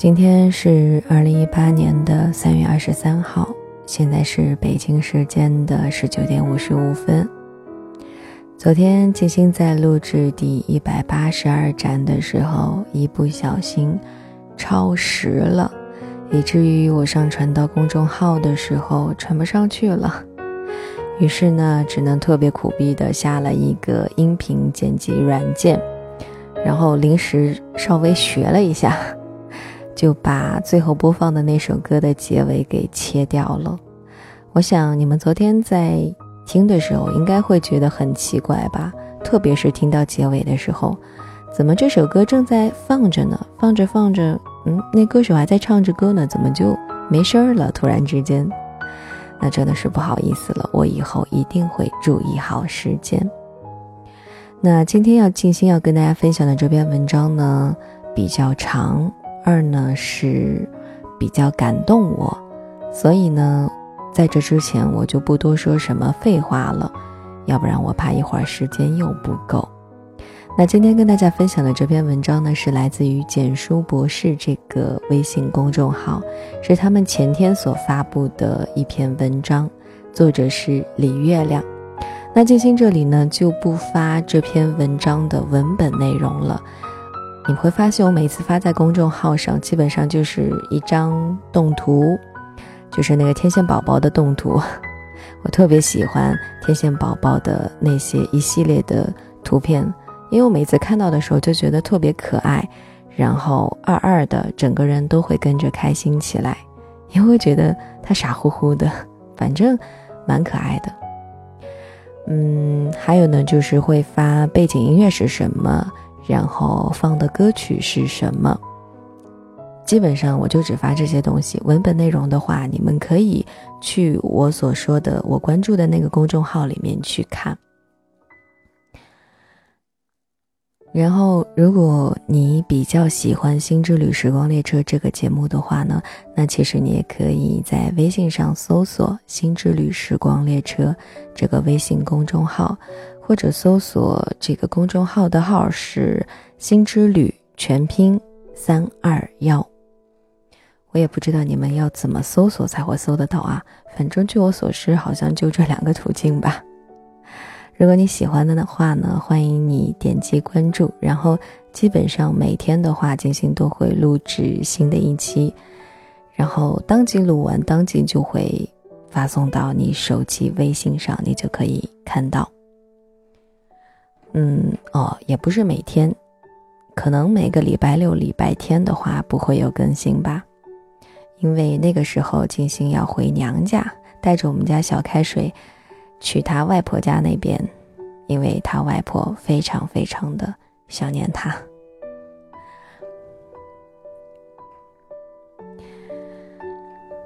今天是二零一八年的三月二十三号，现在是北京时间的十九点五十五分。昨天静心在录制第一百八十二站的时候，一不小心超时了，以至于我上传到公众号的时候传不上去了。于是呢，只能特别苦逼的下了一个音频剪辑软件，然后临时稍微学了一下。就把最后播放的那首歌的结尾给切掉了。我想你们昨天在听的时候，应该会觉得很奇怪吧？特别是听到结尾的时候，怎么这首歌正在放着呢？放着放着，嗯，那歌手还在唱着歌呢，怎么就没声儿了？突然之间，那真的是不好意思了。我以后一定会注意好时间。那今天要静心要跟大家分享的这篇文章呢，比较长。二呢是比较感动我，所以呢，在这之前我就不多说什么废话了，要不然我怕一会儿时间又不够。那今天跟大家分享的这篇文章呢，是来自于简书博士这个微信公众号，是他们前天所发布的一篇文章，作者是李月亮。那静心这里呢就不发这篇文章的文本内容了。你会发现，我每次发在公众号上，基本上就是一张动图，就是那个天线宝宝的动图。我特别喜欢天线宝宝的那些一系列的图片，因为我每次看到的时候就觉得特别可爱，然后二二的整个人都会跟着开心起来，也会觉得他傻乎乎的，反正蛮可爱的。嗯，还有呢，就是会发背景音乐是什么。然后放的歌曲是什么？基本上我就只发这些东西。文本内容的话，你们可以去我所说的我关注的那个公众号里面去看。然后，如果你比较喜欢《新之旅时光列车》这个节目的话呢，那其实你也可以在微信上搜索《新之旅时光列车》这个微信公众号。或者搜索这个公众号的号是“心之旅”全拼三二幺。我也不知道你们要怎么搜索才会搜得到啊，反正据我所知，好像就这两个途径吧。如果你喜欢的的话呢，欢迎你点击关注。然后基本上每天的话，金星都会录制新的一期，然后当即录完，当即就会发送到你手机微信上，你就可以看到。嗯哦，也不是每天，可能每个礼拜六、礼拜天的话不会有更新吧，因为那个时候金星要回娘家，带着我们家小开水去他外婆家那边，因为他外婆非常非常的想念他。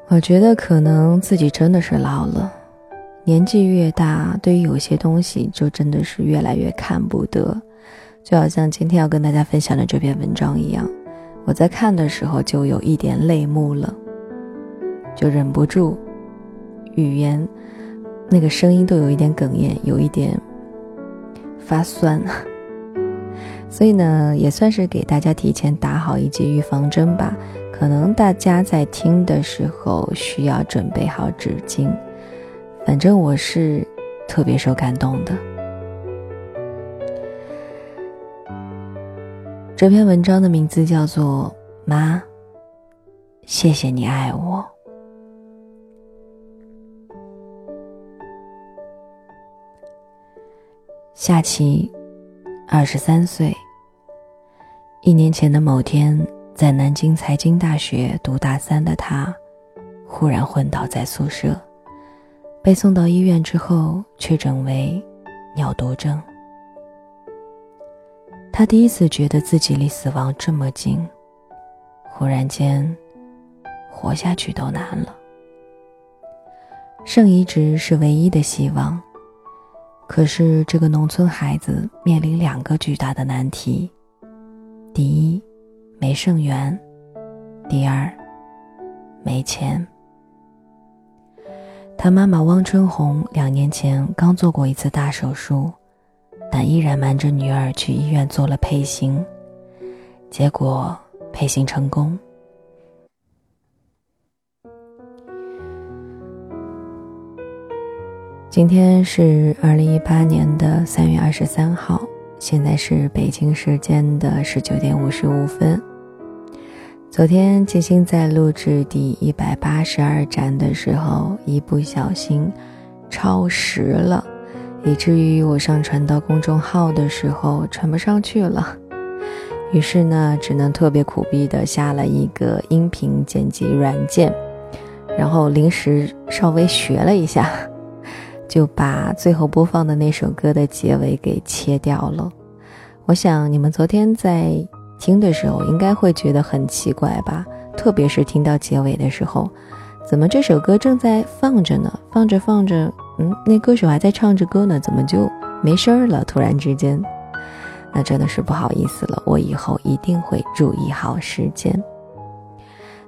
我觉得可能自己真的是老了。年纪越大，对于有些东西就真的是越来越看不得，就好像今天要跟大家分享的这篇文章一样，我在看的时候就有一点泪目了，就忍不住，语言，那个声音都有一点哽咽，有一点发酸，所以呢，也算是给大家提前打好一剂预防针吧。可能大家在听的时候需要准备好纸巾。反正我是特别受感动的。这篇文章的名字叫做《妈，谢谢你爱我》。夏琪，二十三岁。一年前的某天，在南京财经大学读大三的他，忽然昏倒在宿舍。被送到医院之后，确诊为尿毒症。他第一次觉得自己离死亡这么近，忽然间，活下去都难了。肾移植是唯一的希望，可是这个农村孩子面临两个巨大的难题：第一，没肾源；第二，没钱。他妈妈汪春红两年前刚做过一次大手术但依然瞒着女儿去医院做了配型结果配型成功。今天是二零一八年的三月二十三号现在是北京时间的十九点五十五分。昨天静心在录制第一百八十二站的时候，一不小心超时了，以至于我上传到公众号的时候传不上去了。于是呢，只能特别苦逼的下了一个音频剪辑软件，然后临时稍微学了一下。就把最后播放的那首歌的结尾给切掉了。我想你们昨天在听的时候，应该会觉得很奇怪吧？特别是听到结尾的时候，怎么这首歌正在放着呢？放着放着，嗯，那歌手还在唱着歌呢，怎么就没声儿了？突然之间，那真的是不好意思了。我以后一定会注意好时间。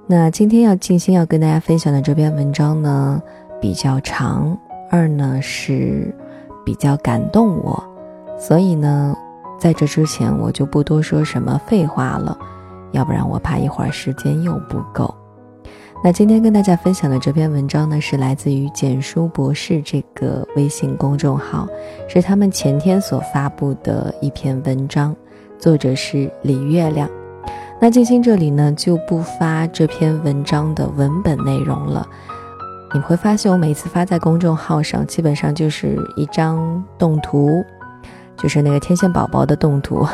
那今天要静心要跟大家分享的这篇文章呢，比较长。二呢是比较感动我，所以呢，在这之前我就不多说什么废话了，要不然我怕一会儿时间又不够。那今天跟大家分享的这篇文章呢，是来自于简书博士这个微信公众号，是他们前天所发布的一篇文章，作者是李月亮。那静心这里呢就不发这篇文章的文本内容了。你会发现，我每次发在公众号上，基本上就是一张动图，就是那个天线宝宝的动图。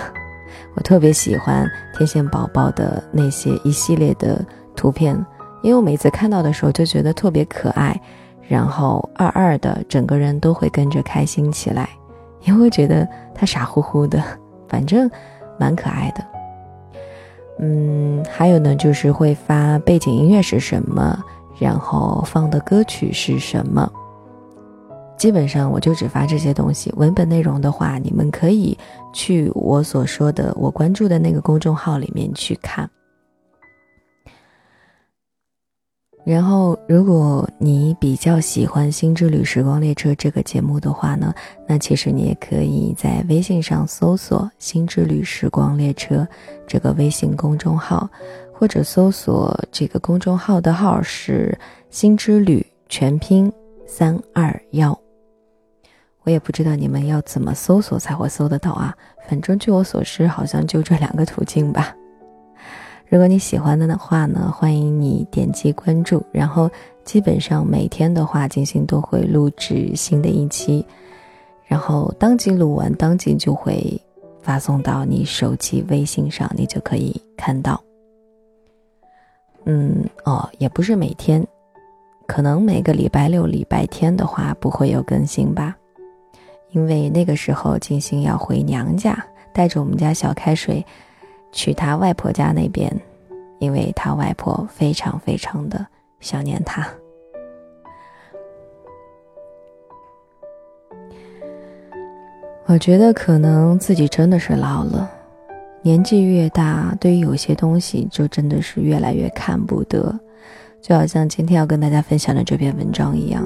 我特别喜欢天线宝宝的那些一系列的图片，因为我每次看到的时候就觉得特别可爱，然后二二的整个人都会跟着开心起来，因为觉得他傻乎乎的，反正蛮可爱的。嗯，还有呢，就是会发背景音乐是什么。然后放的歌曲是什么？基本上我就只发这些东西。文本内容的话，你们可以去我所说的我关注的那个公众号里面去看。然后，如果你比较喜欢《新之旅时光列车》这个节目的话呢，那其实你也可以在微信上搜索《新之旅时光列车》这个微信公众号。或者搜索这个公众号的号是“心之旅”全拼三二幺。我也不知道你们要怎么搜索才会搜得到啊，反正据我所知，好像就这两个途径吧。如果你喜欢的的话呢，欢迎你点击关注。然后基本上每天的话，金星都会录制新的一期，然后当即录完，当即就会发送到你手机微信上，你就可以看到。嗯哦，也不是每天，可能每个礼拜六、礼拜天的话不会有更新吧，因为那个时候金星要回娘家，带着我们家小开水去他外婆家那边，因为他外婆非常非常的想念他。我觉得可能自己真的是老了。年纪越大，对于有些东西就真的是越来越看不得，就好像今天要跟大家分享的这篇文章一样，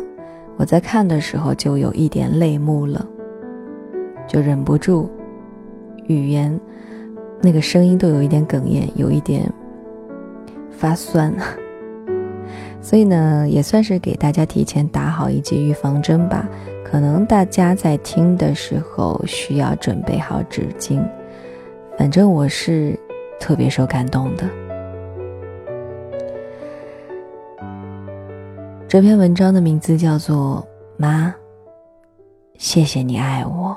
我在看的时候就有一点泪目了，就忍不住，语言，那个声音都有一点哽咽，有一点发酸，所以呢，也算是给大家提前打好一剂预防针吧。可能大家在听的时候需要准备好纸巾。反正我是特别受感动的。这篇文章的名字叫做《妈，谢谢你爱我》。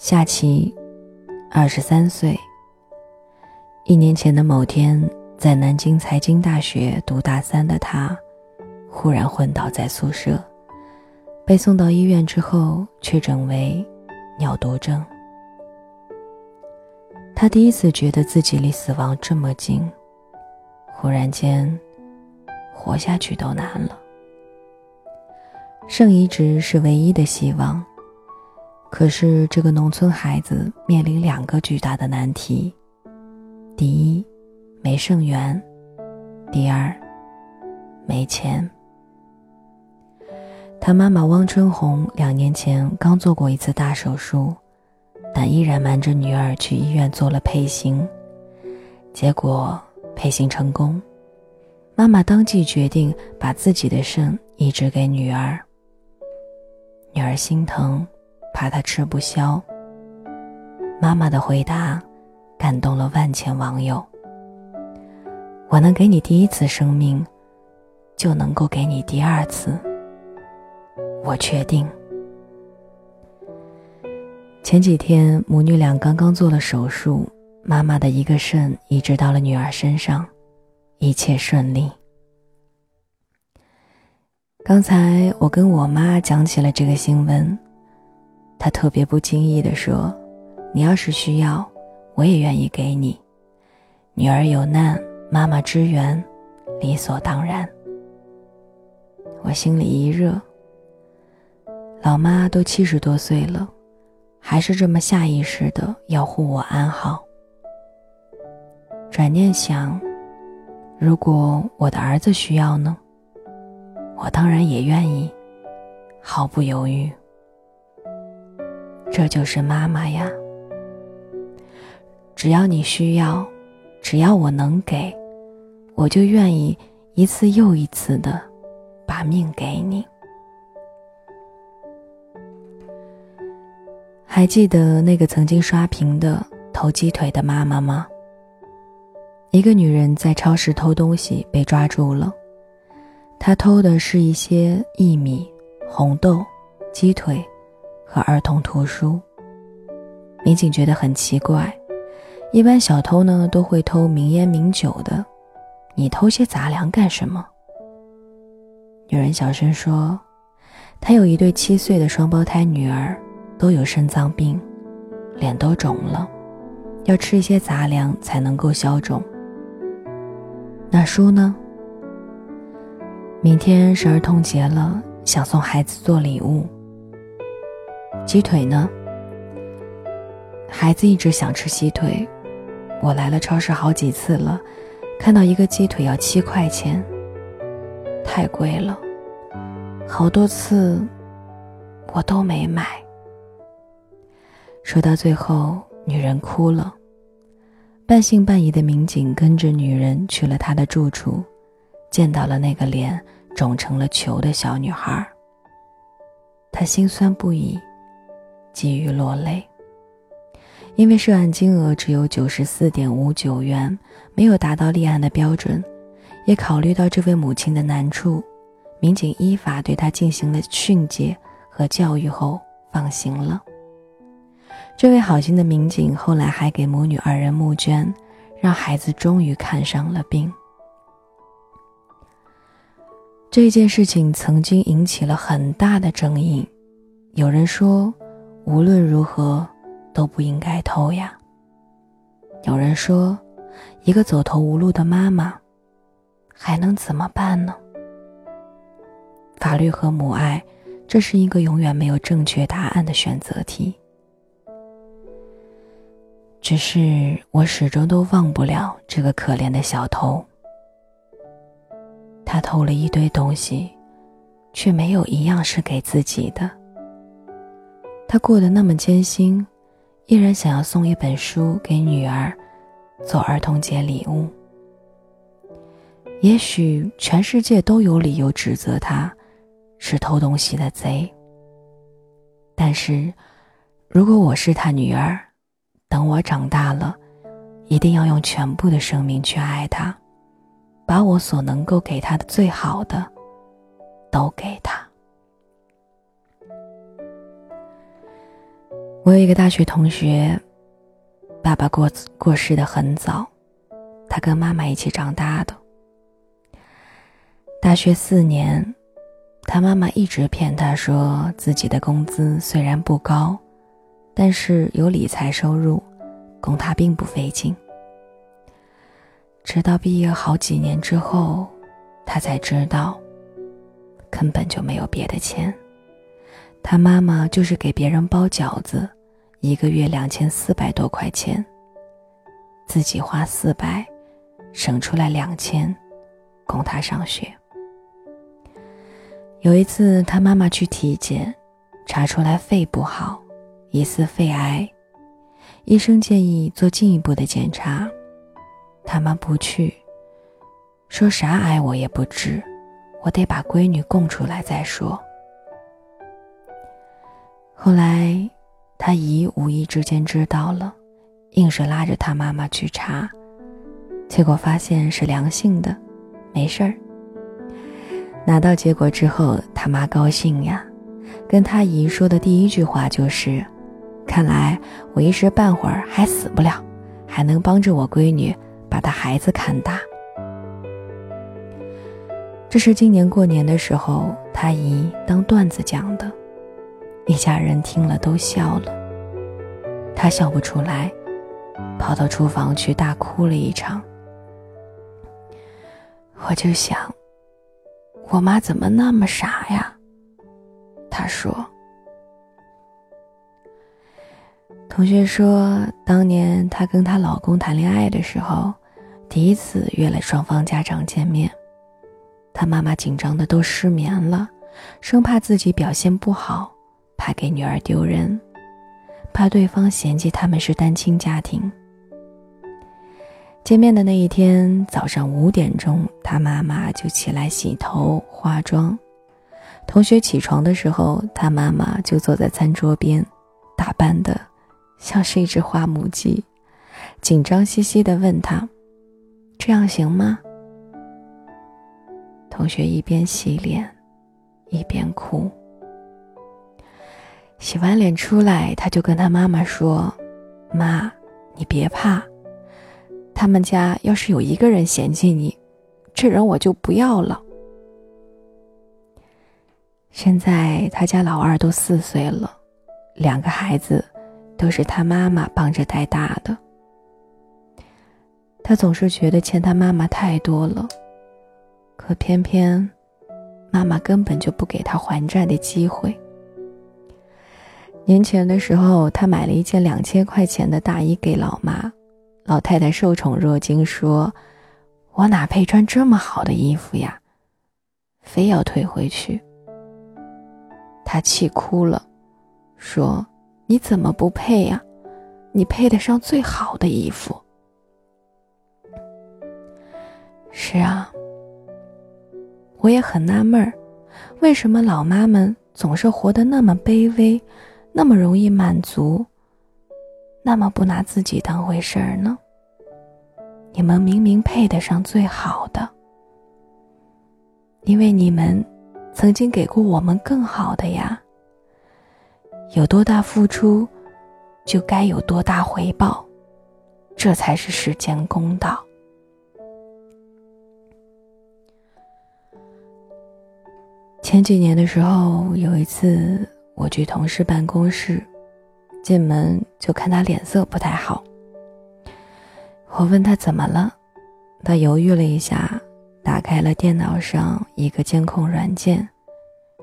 夏琪，二十三岁。一年前的某天，在南京财经大学读大三的他，忽然昏倒在宿舍。被送到医院之后，确诊为尿毒症。他第一次觉得自己离死亡这么近，忽然间，活下去都难了。肾移植是唯一的希望，可是这个农村孩子面临两个巨大的难题：第一，没肾源；第二，没钱。他妈妈汪春红两年前刚做过一次大手术，但依然瞒着女儿去医院做了配型，结果配型成功，妈妈当即决定把自己的肾移植给女儿。女儿心疼，怕他吃不消。妈妈的回答感动了万千网友。我能给你第一次生命，就能够给你第二次。我确定。前几天母女俩刚刚做了手术，妈妈的一个肾移植到了女儿身上。一切顺利。刚才我跟我妈讲起了这个新闻，他特别不经意的说：“你要是需要，我也愿意给你。女儿有难，妈妈支援，理所当然。”我心里一热。老妈都七十多岁了，还是这么下意识的要护我安好。转念想。如果我的儿子需要呢？我当然也愿意，毫不犹豫。这就是妈妈呀。只要你需要，只要我能给，我就愿意一次又一次的把命给你。还记得那个曾经刷屏的偷鸡腿的妈妈吗？一个女人在超市偷东西被抓住了，她偷的是一些薏米、红豆、鸡腿和儿童图书。民警觉得很奇怪，一般小偷呢都会偷名烟名酒的，你偷些杂粮干什么？女人小声说：“她有一对七岁的双胞胎女儿，都有肾脏病，脸都肿了，要吃一些杂粮才能够消肿。”那书呢？明天是儿童节了，想送孩子做礼物。鸡腿呢？孩子一直想吃鸡腿，我来了超市好几次了，看到一个鸡腿要七块钱，太贵了，好多次我都没买。说到最后，女人哭了。半信半疑的民警跟着女人去了她的住处，见到了那个脸肿成了球的小女孩。他心酸不已，急于落泪。因为涉案金额只有九十四点五九元，没有达到立案的标准，也考虑到这位母亲的难处，民警依法对她进行了训诫和教育后放行了。这位好心的民警后来还给母女二人募捐，让孩子终于看上了病。这件事情曾经引起了很大的争议，有人说无论如何都不应该偷呀。有人说，一个走投无路的妈妈还能怎么办呢？法律和母爱，这是一个永远没有正确答案的选择题。只是我始终都忘不了这个可怜的小偷。他偷了一堆东西，却没有一样是给自己的。他过得那么艰辛，依然想要送一本书给女儿，做儿童节礼物。也许全世界都有理由指责他，是偷东西的贼。但是，如果我是他女儿，等我长大了，一定要用全部的生命去爱他，把我所能够给他的最好的，都给他。我有一个大学同学，爸爸过过世的很早，他跟妈妈一起长大的。大学四年，他妈妈一直骗他说自己的工资虽然不高。但是有理财收入，供他并不费劲。直到毕业好几年之后，他才知道，根本就没有别的钱。他妈妈就是给别人包饺子，一个月两千四百多块钱，自己花四百，省出来两千，供他上学。有一次，他妈妈去体检，查出来肺不好。疑似肺癌，医生建议做进一步的检查，他妈不去，说啥癌我也不治，我得把闺女供出来再说。后来，他姨无意之间知道了，硬是拉着他妈妈去查，结果发现是良性的，没事儿。拿到结果之后，他妈高兴呀，跟他姨说的第一句话就是：“看来我一时半会儿还死不了，还能帮着我闺女把她孩子看大。”这是今年过年的时候，他姨当段子讲的，一家人听了都笑了。他笑不出来，跑到厨房去大哭了一场。我就想，我妈怎么那么傻呀？他说。同学说，当年她跟她老公谈恋爱的时候，第一次约了双方家长见面。她妈妈紧张的都失眠了，生怕自己表现不好，怕给女儿丢人，怕对方嫌弃他们是单亲家庭。见面的那一天早上五点钟，他妈妈就起来洗头化妆。同学起床的时候，他妈妈就坐在餐桌边，打扮的像是一只花母鸡，紧张兮兮的问他：“这样行吗？”同学一边洗脸，一边哭。洗完脸出来，他就跟他妈妈说：“妈，你别怕，他们家要是有一个人嫌弃你，这人我就不要了。”现在他家老二都四岁了，两个孩子都是他妈妈帮着带大的。他总是觉得欠他妈妈太多了。可偏偏，妈妈根本就不给他还债的机会。年前的时候，他买了一件两千块钱的大衣给老妈，老太太受宠若惊，说：“我哪配穿这么好的衣服呀？”非要退回去。他气哭了，说：“你怎么不配呀？你配得上最好的衣服。”是啊。我也很纳闷儿，为什么老妈们总是活得那么卑微，那么容易满足，那么不拿自己当回事儿呢？你们明明配得上最好的，因为你们曾经给过我们更好的呀。有多大付出，就该有多大回报，这才是世间公道。前几年的时候，有一次我去同事办公室，进门就看他脸色不太好。我问他怎么了，他犹豫了一下，打开了电脑上一个监控软件，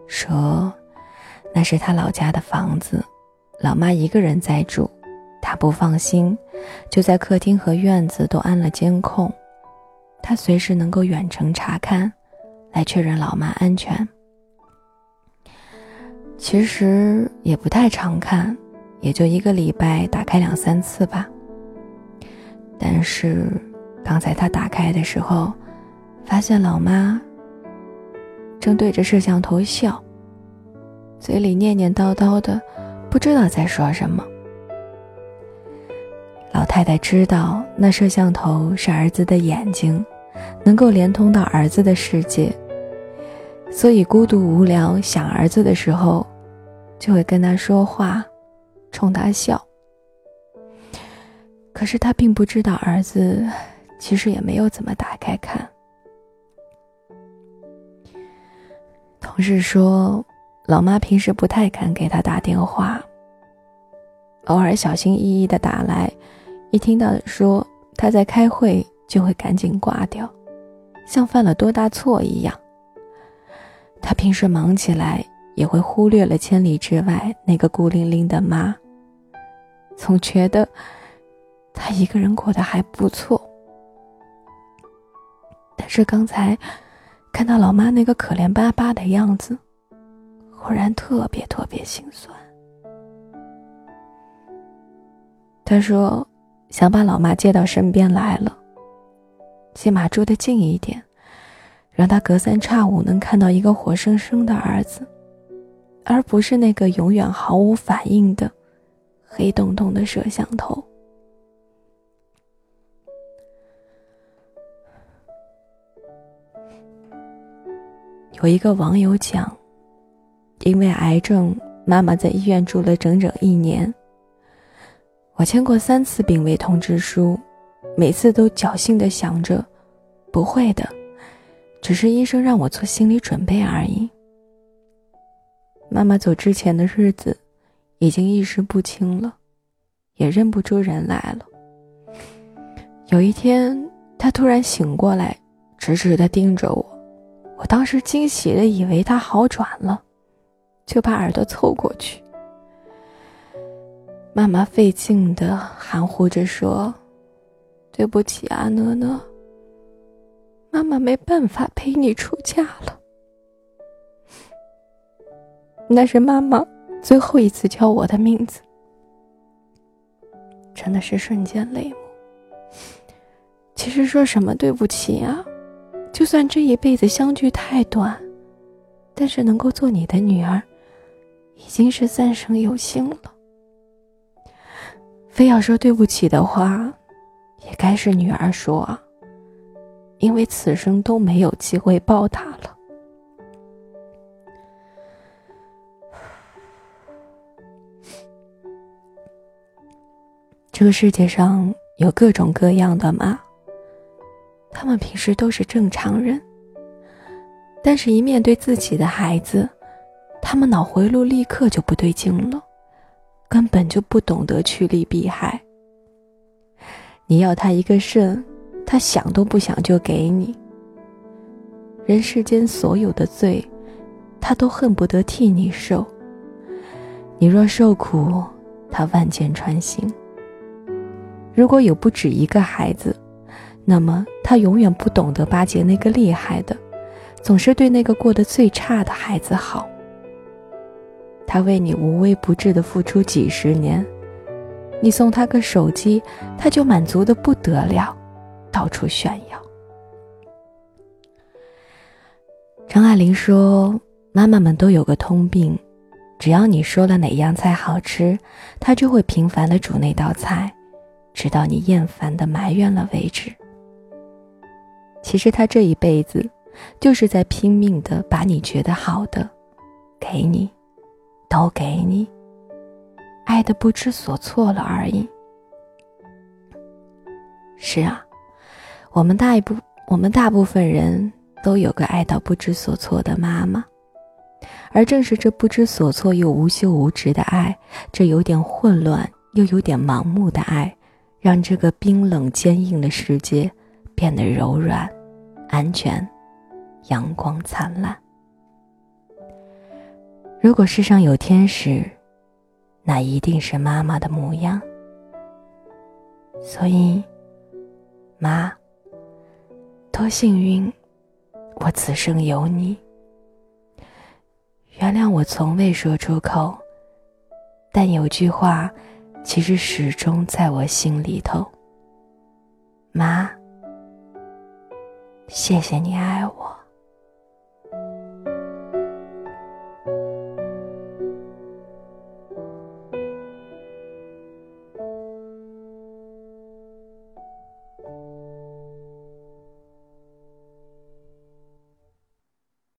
说那是他老家的房子，老妈一个人在住，他不放心，就在客厅和院子都安了监控，他随时能够远程查看，来确认老妈安全。其实也不太常看，也就一个礼拜打开两三次吧。但是刚才他打开的时候，发现老妈正对着摄像头笑，嘴里念念叨叨的，不知道在说什么。老太太知道那摄像头是儿子的眼睛，能够连通到儿子的世界，所以孤独无聊想儿子的时候。就会跟他说话，冲他笑。可是他并不知道儿子其实也没有怎么打开看。同事说，老妈平时不太敢给他打电话，偶尔小心翼翼的打来，一听到说他在开会，就会赶紧挂掉，像犯了多大错一样。他平时忙起来。也会忽略了千里之外那个孤零零的妈，总觉得他一个人过得还不错。但是刚才看到老妈那个可怜巴巴的样子，忽然特别特别心酸。他说：“想把老妈接到身边来了，起码住得近一点，让他隔三差五能看到一个活生生的儿子，而不是那个永远毫无反应的黑洞洞的摄像头。有一个网友讲，因为癌症，妈妈在医院住了整整一年。我签过三次病危通知书，每次都侥幸的想着，不会的。只是医生让我做心理准备而已。妈妈走之前的日子，已经意识不清了，也认不出人来了。有一天，她突然醒过来，直直的盯着我，我当时惊喜的以为她好转了，就把耳朵凑过去。妈妈费劲的含糊着说：“对不起啊，讷讷。”妈妈没办法陪你出嫁了，那是妈妈最后一次叫我的名字，真的是瞬间泪目。其实说什么对不起啊，就算这一辈子相聚太短，但是能够做你的女儿，已经是三生有幸了。非要说对不起的话，也该是女儿说啊。因为此生都没有机会报答了。这个世界上有各种各样的妈，他们平时都是正常人，但是，一面对自己的孩子，他们脑回路立刻就不对劲了，根本就不懂得趋利避害。你要他一个肾。他想都不想就给你。人世间所有的罪，他都恨不得替你受。你若受苦，他万箭穿心。如果有不止一个孩子，那么他永远不懂得巴结那个厉害的，总是对那个过得最差的孩子好。他为你无微不至的付出几十年，你送他个手机，他就满足的不得了。到处炫耀。张爱玲说：“妈妈们都有个通病，只要你说了哪样菜好吃，她就会频繁的煮那道菜，直到你厌烦的埋怨了为止。”其实他这一辈子，就是在拼命的把你觉得好的，给你，都给你，爱的不知所措了而已。是啊。我们大一部，我们大部分人都有个爱到不知所措的妈妈，而正是这不知所措又无休无止的爱，这有点混乱又有点盲目的爱，让这个冰冷坚硬的世界变得柔软、安全、阳光灿烂。如果世上有天使，那一定是妈妈的模样。所以，妈。多幸运，我此生有你。原谅我从未说出口，但有句话，其实始终在我心里头。妈，谢谢你爱我。